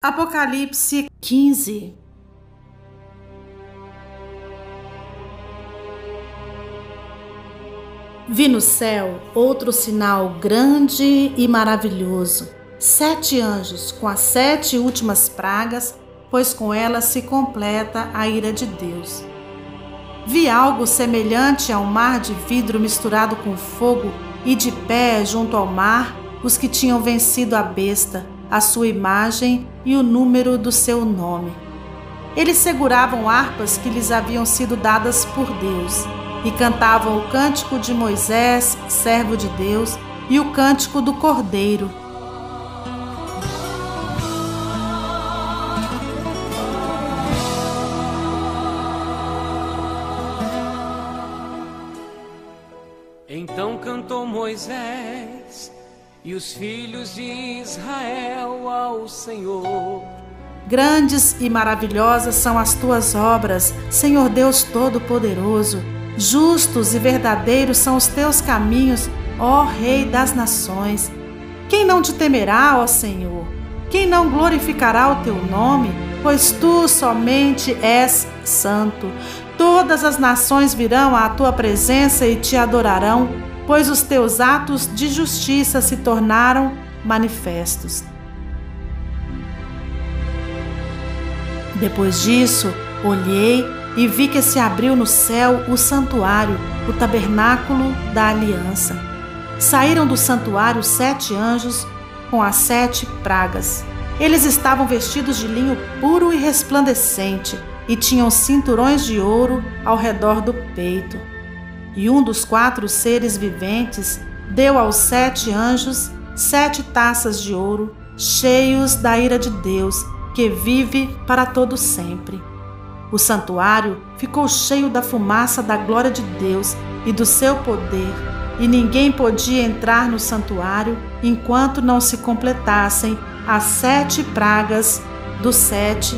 Apocalipse 15 Vi no céu outro sinal grande e maravilhoso: sete anjos com as sete últimas pragas, pois com elas se completa a ira de Deus. Vi algo semelhante a um mar de vidro misturado com fogo, e de pé junto ao mar os que tinham vencido a besta a sua imagem e o número do seu nome. Eles seguravam harpas que lhes haviam sido dadas por Deus e cantavam o cântico de Moisés, servo de Deus, e o cântico do Cordeiro. Então cantou Moisés e os filhos de Israel ao Senhor. Grandes e maravilhosas são as tuas obras, Senhor Deus Todo-Poderoso. Justos e verdadeiros são os teus caminhos, ó Rei das Nações. Quem não te temerá, ó Senhor? Quem não glorificará o teu nome? Pois tu somente és santo. Todas as nações virão à tua presença e te adorarão pois os teus atos de justiça se tornaram manifestos. Depois disso, olhei e vi que se abriu no céu o santuário, o tabernáculo da aliança. Saíram do santuário sete anjos com as sete pragas. Eles estavam vestidos de linho puro e resplandecente e tinham cinturões de ouro ao redor do peito. E um dos quatro seres viventes deu aos sete anjos sete taças de ouro, cheios da ira de Deus, que vive para todo sempre. O santuário ficou cheio da fumaça da glória de Deus e do seu poder, e ninguém podia entrar no santuário enquanto não se completassem as sete pragas dos sete